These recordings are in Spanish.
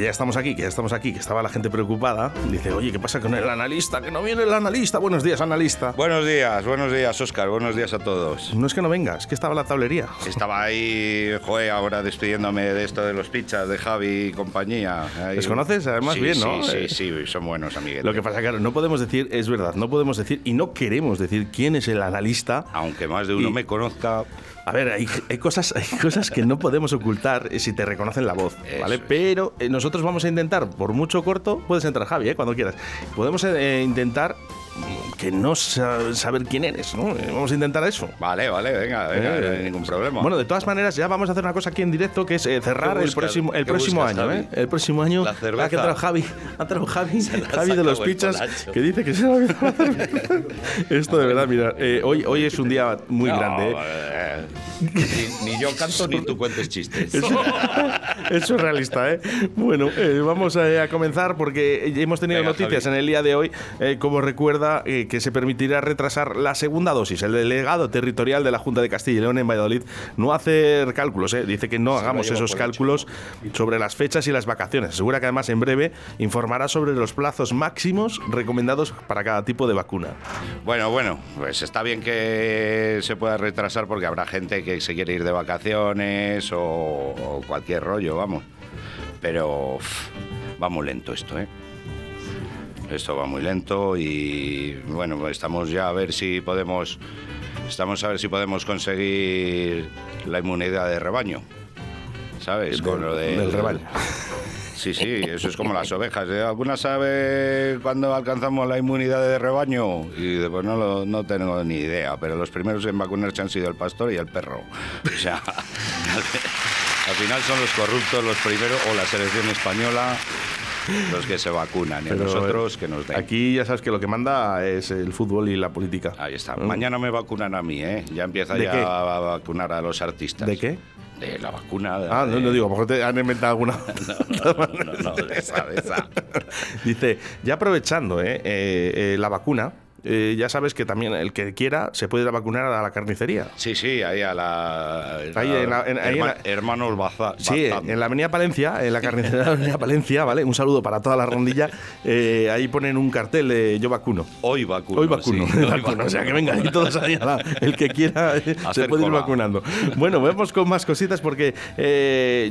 Que ya estamos aquí, que ya estamos aquí, que estaba la gente preocupada. Dice, oye, ¿qué pasa con el analista? Que no viene el analista. Buenos días, analista. Buenos días, buenos días, Oscar. Buenos días a todos. No es que no venga, es que estaba la tablería. Estaba ahí, joder, ahora despidiéndome de esto de los pizzas, de Javi y compañía. Ahí- ¿Les conoces? Además, Sí, bien, ¿no? Sí, Eh, sí, sí, son buenos amiguetes. Lo que pasa, claro, no podemos decir, es verdad, no podemos decir y no queremos decir quién es el analista. Aunque más de uno Y- me conozca, A ver, hay, hay cosas, hay cosas que no podemos ocultar eh, si te reconocen la voz, ¿vale? Pero eh, nosotros vamos a intentar, por mucho corto, puedes entrar, Javi, ¿eh? cuando quieras. Podemos eh, intentar que no sa- saber quién eres, ¿no? Vamos a intentar eso. vale, vale, venga, venga, Eh, no hay ningún problema. Bueno, de todas maneras, ya vamos a hacer una cosa aquí en directo que es eh, cerrar ¿Qué el buscas? próximo, el ¿Qué próximo buscas, año, Javi? ¿eh? El próximo año. La cerveza. que entrado Javi, ha entrado Javi, Javi de los pichas, que dice que se la cerveza. Esto de verdad, mira, eh, hoy, hoy es un día muy No, grande. ¿eh? eh, ni, ni yo canto ni tú cuentes chistes. Eso, eso es realista, ¿eh? Bueno, eh, vamos a, a comenzar porque hemos tenido Venga, noticias Javi. en el día de hoy, eh, como recuerda, eh, que se permitirá retrasar la segunda dosis. El delegado territorial de la Junta de Castilla y León en Valladolid no hace cálculos, ¿eh? dice que no hagamos esos hecho. cálculos sobre las fechas y las vacaciones. Asegura que además en breve informará sobre los plazos máximos recomendados para cada tipo de vacuna. Bueno, bueno, pues está bien que se pueda retrasar porque habrá gente que se quiere ir de vacaciones o, o cualquier rollo, vamos. Pero uf, va muy lento esto, ¿eh? Esto va muy lento y bueno, estamos ya a ver si podemos estamos a ver si podemos conseguir la inmunidad de rebaño. ¿Sabes? Con lo de- del rebaño. Sí, sí, eso es como las ovejas. ¿eh? ¿Alguna sabe cuándo alcanzamos la inmunidad de rebaño? Y después no, lo- no tengo ni idea, pero los primeros en vacunarse han sido el pastor y el perro. O sea, al final son los corruptos los primeros, o la selección española, los que se vacunan, y Pero, nosotros eh, que nos den. Aquí ya sabes que lo que manda es el fútbol y la política. Ahí está. ¿Mm? Mañana me vacunan a mí, ¿eh? Ya empieza ¿De ya qué? a vacunar a los artistas. ¿De qué? De la vacuna. de- Ah, no, no digo, a lo mejor te han inventado alguna. No, no, no, no, de esa, de esa. Dice, ya aprovechando eh, eh, eh, la vacuna, eh, ya sabes que también el que quiera se puede ir a vacunar a la carnicería. Sí, sí, ahí a la. Ahí en la- en- ahí en la- Hermanos Baza. Sí, Bazán. en la Avenida Palencia, en la carnicería de la Avenida Palencia, ¿vale? Un saludo para toda la rondilla. eh, ahí ponen un cartel de yo vacuno. Hoy vacuno. Hoy vacuno, sí, hoy hoy vacuno. O sea, que venga, ahí todos ahí, el que quiera eh, se puede ir cola. vacunando. Bueno, vemos con más cositas porque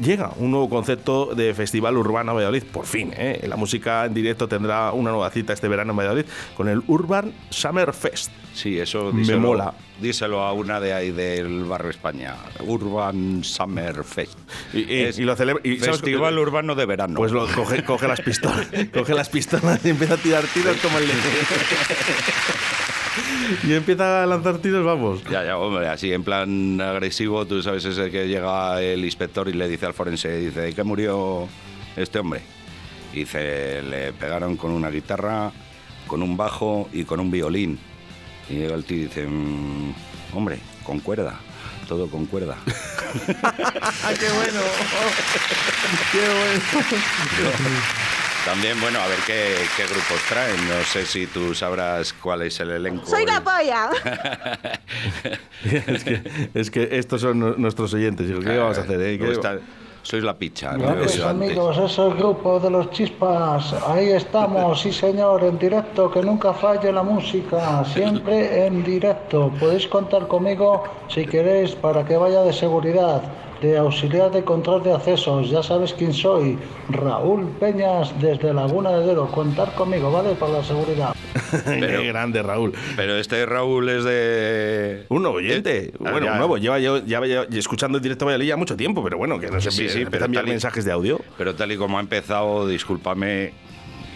llega un nuevo concepto de Festival Urbano Valladolid, por fin. La música en directo tendrá una nueva cita este verano en Valladolid con el Urban Summer Fest. Sí, eso Me díselo, mola. Díselo a una de ahí del barrio España. Urban Summer Fest. Y, y- Es y lo celebra. Y, ¿sabes Festival? Urbano de Verano. Pues lo, coge, coge las pistolas, coge las pistolas y empieza a tirar tiros como el de... y empieza a lanzar tiros, vamos. Ya, ya, hombre, así en plan agresivo, tú sabes ese que llega el inspector y le dice al forense, dice, ¿de qué murió este hombre? Y dice, le pegaron con una guitarra, con un bajo y con un violín. Y llega el tío y dice, "Mm, hombre, con cuerda, todo con cuerda. ¡Ah, qué bueno! ¡Qué bueno! También, bueno, a ver qué, qué grupos traen. No sé si tú sabrás cuál es el elenco. Soy la polla. es, que, es que estos son nu- nuestros oyentes. ¿Qué vamos a hacer? eh? ¿Qué- Luego está- Sois la picha. ¿no? Grandes antes. amigos, es el grupo de los chispas. Ahí estamos, sí señor, en directo, que nunca falle la música, siempre en directo. Podéis contar conmigo si queréis para que vaya de seguridad, de auxiliar de control de accesos. Ya sabes quién soy, Raúl Peñas desde Laguna de Duero. Contar conmigo, ¿vale? Para la seguridad. Qué grande, Raúl. Pero este Raúl es de. Un nuevo oyente. Ah, bueno, ya. un nuevo. Lleva, yo- ya, ya- escuchando el directo Valladolid ya mucho tiempo, pero bueno, que no se Sí, sí, sí, pero enviar mensajes de audio. Pero tal y como ha empezado, discúlpame,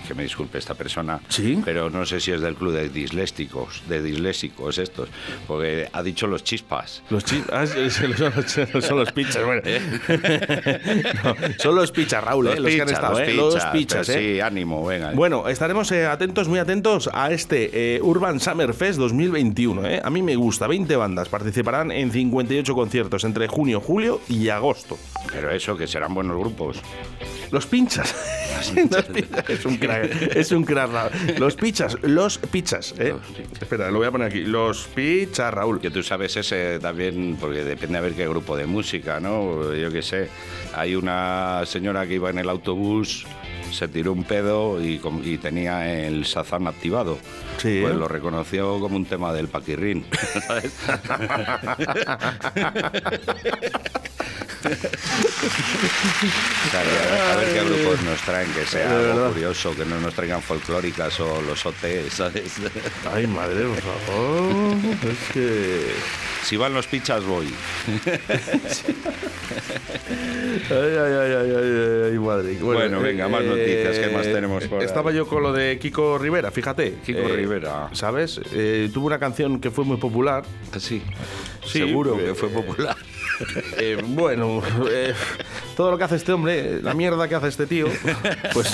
que me disculpe esta persona, Sí. pero no sé si es del club de disléxicos, de disléxicos estos, porque ha dicho los chispas. Los chi- ah, son, los, son los pichas, bueno. No, son los pichas, Raúl, eh, los, que han pichas, estado, los eh, los pichas, pichas, eh. Sí, ánimo, venga. Bueno, estaremos eh, atentos, muy atentos a este eh, Urban Summer Fest 2021. ¿eh? A mí me gusta, 20 bandas participarán en 58 conciertos entre junio, julio y agosto. Pero eso, que serán buenos grupos. Los pinchas. Los pinchas. es un crack. Es un crack, Raúl. Los pichas, los pichas. ¿eh? Espera, lo voy a poner aquí. Los pichas, Raúl. Que tú sabes ese también, porque depende a ver qué grupo de música, ¿no? Yo qué sé. Hay una señora que iba en el autobús, se tiró un pedo y, y tenía el Sazán activado. Sí. Pues lo reconoció como un tema del paquirrín. ¿sabes? O sea, que a, ver, a ver qué grupos nos traen, que sea algo curioso, que no nos traigan folclóricas o los OT, ¿sabes? Ay, madre, por favor. Es que. Si van los pichas, voy. Ay, ay, ay, ay, ay, ay, madre. Bueno, venga, más noticias, ¿qué más tenemos por ahí? Estaba yo con lo de Kiko Rivera, fíjate. Kiko Rivera. ¿Sabes? Eh, tuvo una canción que fue muy popular. Sí. Sí, Seguro eh, que fue popular. Eh, bueno, eh, todo lo que hace este hombre, la mierda que hace este tío, pues.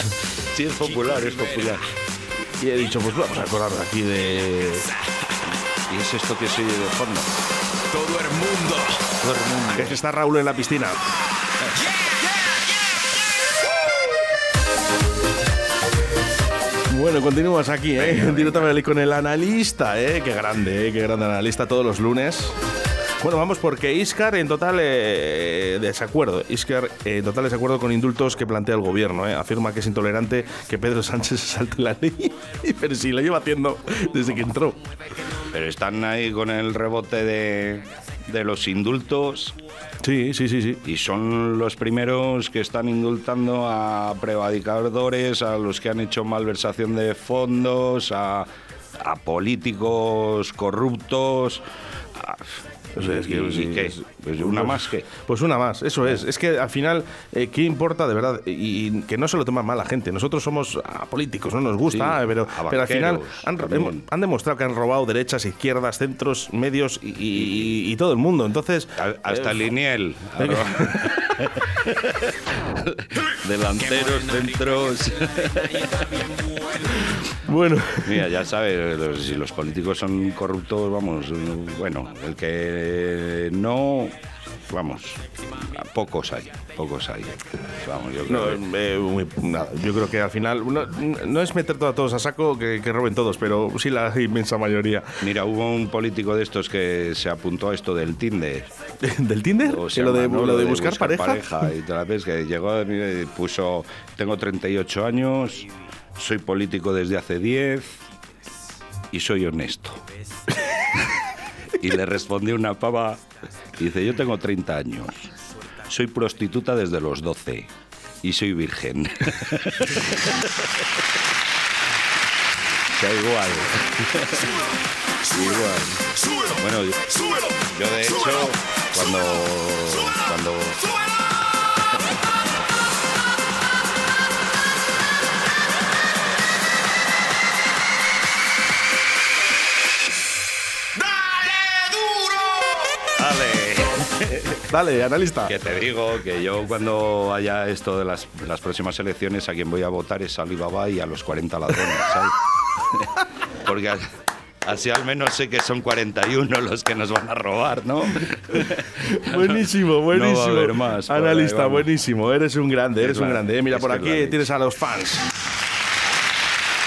Sí, es popular, es popular. Y he dicho, pues vamos a acordar aquí de. ¿Y es esto que se oye de fondo? Todo el mundo. Todo el mundo. Que está Raúl en la piscina. Bueno, continúas aquí, ¿eh? Valladolid con el analista, ¿eh? Qué grande, ¿eh? Qué grande analista todos los lunes. Bueno, vamos porque Iscar en total eh, desacuerdo. Iscar eh, en total desacuerdo con indultos que plantea el gobierno. ¿eh? Afirma que es intolerante que Pedro Sánchez salte la ley. Pero sí, lo lleva haciendo desde que entró. Pero están ahí con el rebote de, de los indultos Sí, sí, sí, sí. y son los primeros que están indultando a prevadicadores, a los que han hecho malversación de fondos, a, a políticos corruptos. a- O sea, es que, ¿Y, sí, qué? es- Pues una más que. Pues una más, eso es. Es que al final, eh, ¿qué importa de verdad? Y, y que no se lo toma mal la gente. Nosotros somos ah, políticos, no nos gusta, Sí, pero, pero al final han, demostrado que han robado derechas, izquierdas, centros, medios y, todo el mundo. Entonces, A- Hasta eh, el Liniel. Delanteros, centros. bueno, Mira, ya sabes, los- si los políticos son corruptos, vamos, bueno, el que no, vamos, pocos hay, pocos hay. Vamos, yo no, creo que- eh, muy- nada, yo creo que al final no, no es meter a todos a saco que, que roben todos, pero sí la inmensa mayoría. Mira, hubo un político de estos que se apuntó a esto del Tinder. ¿Del Tinder? O ¿Que se lo, de, llama, ¿no? lo de buscar, pareja? Y toda la vez que llegó y puso, tengo 38 años, soy político desde hace 10 y soy honesto. y le respondió una pava dice, yo tengo 30 años, soy prostituta desde los 12 y soy virgen. Sea, igual. igual. Bueno, yo, yo de hecho, cuando, cuando Dale. Analista. Que te digo que yo cuando haya esto de las, las próximas elecciones a quien voy a votar es a Alibaba y a los 40 ladrones, ¿sabes? Porque así al menos sé que son 41 los que nos van a robar, ¿no? Buenísimo, buenísimo. No va a haber más ahí, Analista, buenísimo. Eres un grande, eres Es un grande. Mira, por aquí tienes a los fans.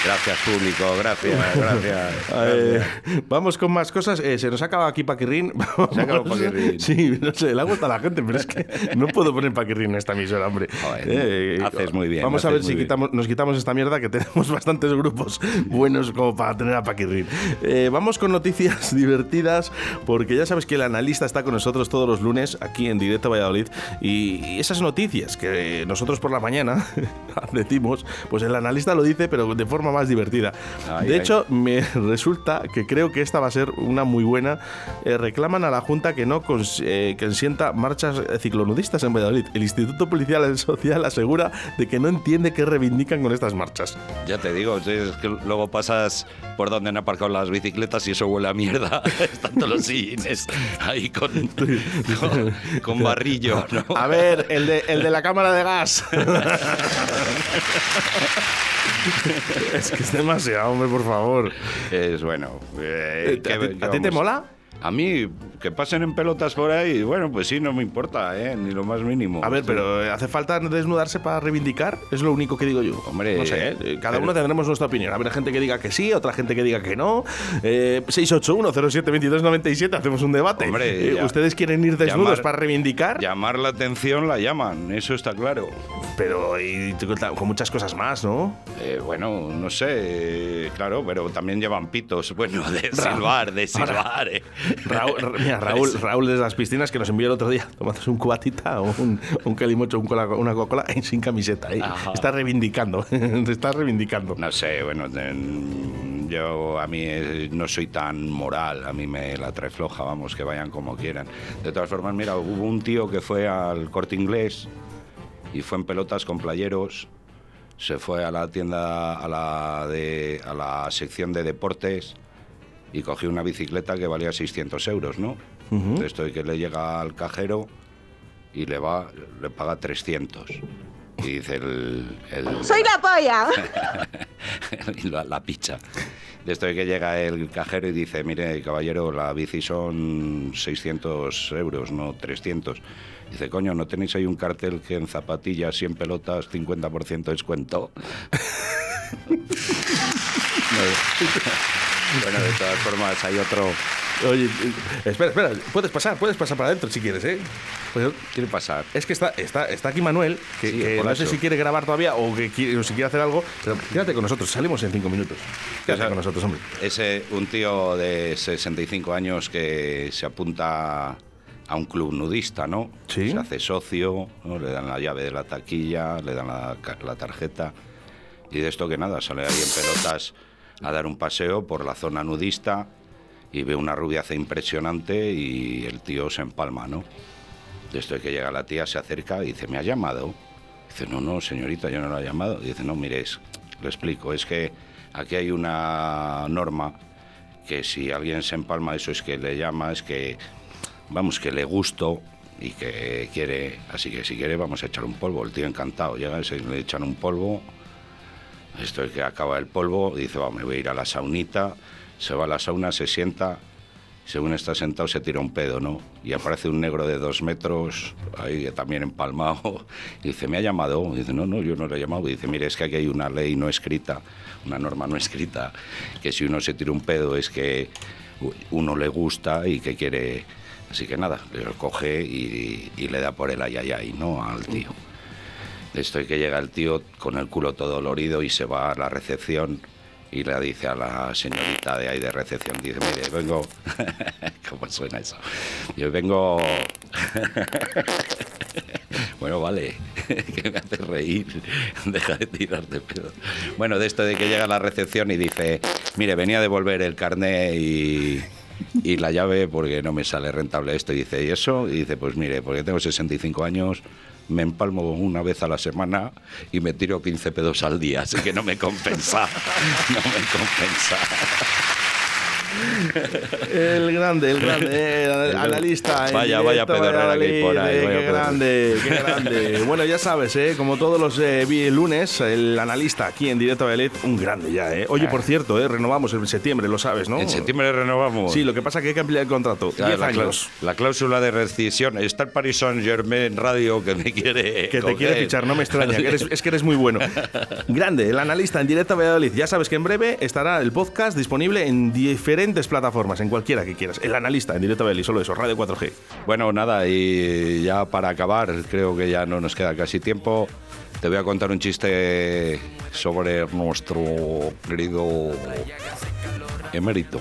Gracias, público, gracias, gracias. Eh, vamos con más cosas. Eh, se nos ha acabado aquí Paquirrín. Se ha acabado Paquirrín. Sí, no sé, le ha gustado a la gente, pero es que no puedo poner Paquirrín en esta emisora, hombre. Joder, haces muy bien, Vamos a ver si quitamos, nos quitamos esta mierda que tenemos bastantes grupos buenos como para tener a Paquirrín. Eh, vamos con noticias divertidas, porque ya sabes que el analista está con nosotros todos los lunes aquí en Directo Valladolid. Y, y esas noticias que nosotros por la mañana decimos, pues el analista lo dice, pero de forma más divertida. Ay, de ay. hecho, me resulta que creo que esta va a ser una muy buena. Eh, reclaman a la Junta que no eh, consienta marchas ciclonudistas en Valladolid. El Instituto Policial Social asegura de que no entiende qué reivindican con estas marchas. Ya te digo, es que luego pasas por donde han aparcado las bicicletas y eso huele a mierda. Están todos los sillines ahí con, con, con barrillo, ¿no? A ver, el de, el de la cámara de gas. Es que es demasiado, hombre, por favor. Es bueno. eh, ¿A ¿qué- ti- qué a ti te mola? A mí, que pasen en pelotas por ahí, bueno, pues sí, no me importa, ¿eh? Ni lo más mínimo. A ver, pero eh, ¿hace falta desnudarse para reivindicar? Es lo único que digo yo. Hombre, no sé, ¿eh? cada pero- uno tendremos nuestra opinión. Habrá gente que diga que sí, otra gente que diga que no. Eh, 681-07-2297, hacemos un debate. Hombre, Eh, ya- ¿Ustedes quieren ir desnudos llamar- para reivindicar? Llamar la atención la llaman, eso está claro. Pero y con muchas cosas más, ¿no? Eh, bueno, no sé, eh, claro, pero también llevan pitos, bueno, de silbar, de silbar. eh. Raúl, Ra- mira, Raúl, Raúl desde las piscinas que nos envió el otro día tomándose un cubatita o un, un calimocho, un cola- una Coca-Cola sin camiseta. eh. Está reivindicando, está reivindicando. No sé, bueno, yo a mí eh, no soy tan moral, a mí me la trae floja, vamos, que vayan como quieran. De todas formas, mira, hubo un tío que fue al corte inglés y fue en pelotas con playeros, se fue a la tienda, a la, de, a la sección de deportes y cogió una bicicleta que valía 600 euros, ¿no? De esto de que le llega al cajero y le va, le paga 300. Y dice el- el ¡Soy la polla! y la, la picha. De esto de que llega el cajero y dice, mire, caballero, la bici son 600 euros, no 300. Dice, coño, ¿no tenéis ahí un cartel que en zapatillas y en pelotas 50% descuento? bueno, de todas formas, hay otro... Oye, espera, espera, puedes pasar, puedes pasar para adentro si quieres, ¿eh? Pues, Quiere pasar. es que está, está, está aquí Manuel, que, Sí, que no sé si quiere grabar todavía o que quiere, o si quiere hacer algo. Pero quédate con nosotros, salimos en cinco minutos. Quédate Esa- con nosotros, hombre. Ese, un tío de 65 años que se apunta a un club nudista, ¿no? Sí. Se hace socio, ¿no? le dan la llave de la taquilla, le dan la, la tarjeta. Y de esto que nada, sale ahí en pelotas a dar un paseo por la zona nudista y ve una rubiaza impresionante y el tío se empalma, ¿no? De esto de que llega la tía, se acerca y dice, ¿me ha llamado? Dice, no, no, señorita, yo no la he llamado. Dice, no, mire, es- lo explico, es que aquí hay una norma que si alguien se empalma, eso es que le llama, es que, vamos, que le gusto y que quiere, así que si quiere vamos a echar un polvo. El tío encantado, llega y se le echan un polvo, esto es que acaba el polvo, dice, va, me voy a ir a la saunita, se va a la sauna, se sienta, según está sentado se tira un pedo, ¿no? Y aparece un negro de dos metros, ahí también empalmado, y dice, ¿me ha llamado? Y dice, no, no, yo no le he llamado. Y dice, mire, es que aquí hay una ley no escrita, una norma no escrita, que si uno se tira un pedo es que uno le gusta y que quiere... Así que nada, le coge y, y le da por el ay, ay, ay, ¿no? Al tío. Esto que llega el tío con el culo todo dolorido y se va a la recepción y le dice a la señorita de ahí de recepción, dice, mire, vengo... ¿Cómo suena eso? Yo vengo... bueno, vale, que me hace reír, deja de tirarte pedo. Bueno, de esto de que llega a la recepción y dice, mire, venía a devolver el carné y... Y la llave porque no me sale rentable esto. Y dice, ¿y eso? Y dice, pues mire, porque tengo 65 años, me empalmo una vez a la semana y me tiro 15 pedos al día, así que no me compensa. No me compensa. El grande, el grande, eh, el analista. Vaya, vaya pedorrera que hay por eh, ahí, vaya Qué grande, qué grande. bueno, ya sabes, eh, como todos los eh, lunes, el analista aquí en directo Valladolid, un grande ya. Eh. Oye, por cierto, eh, renovamos en septiembre, lo sabes, ¿no? En septiembre renovamos. Sí, lo que pasa es que hay que ampliar el contrato. Claro, 10 la, años. la cláusula de rescisión. Está el Paris Saint Germain Radio que me quiere. Que te coger. quiere fichar, no me extraña, que eres- es que eres muy bueno. Grande, el analista en directo Valladolid. Ya sabes que en breve estará el podcast disponible en diferentes plataformas, en cualquiera que quieras. El analista en directo a solo eso, Radio 4G. Bueno, nada, y ya para acabar, creo que ya no nos queda casi tiempo. Te voy a contar un chiste sobre nuestro querido emérito.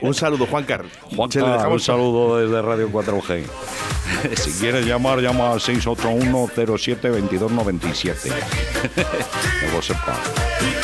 Un saludo, Juan Car. Juan, Se lo un saludo desde Radio 4G. si quieres llamar, llama al 681 07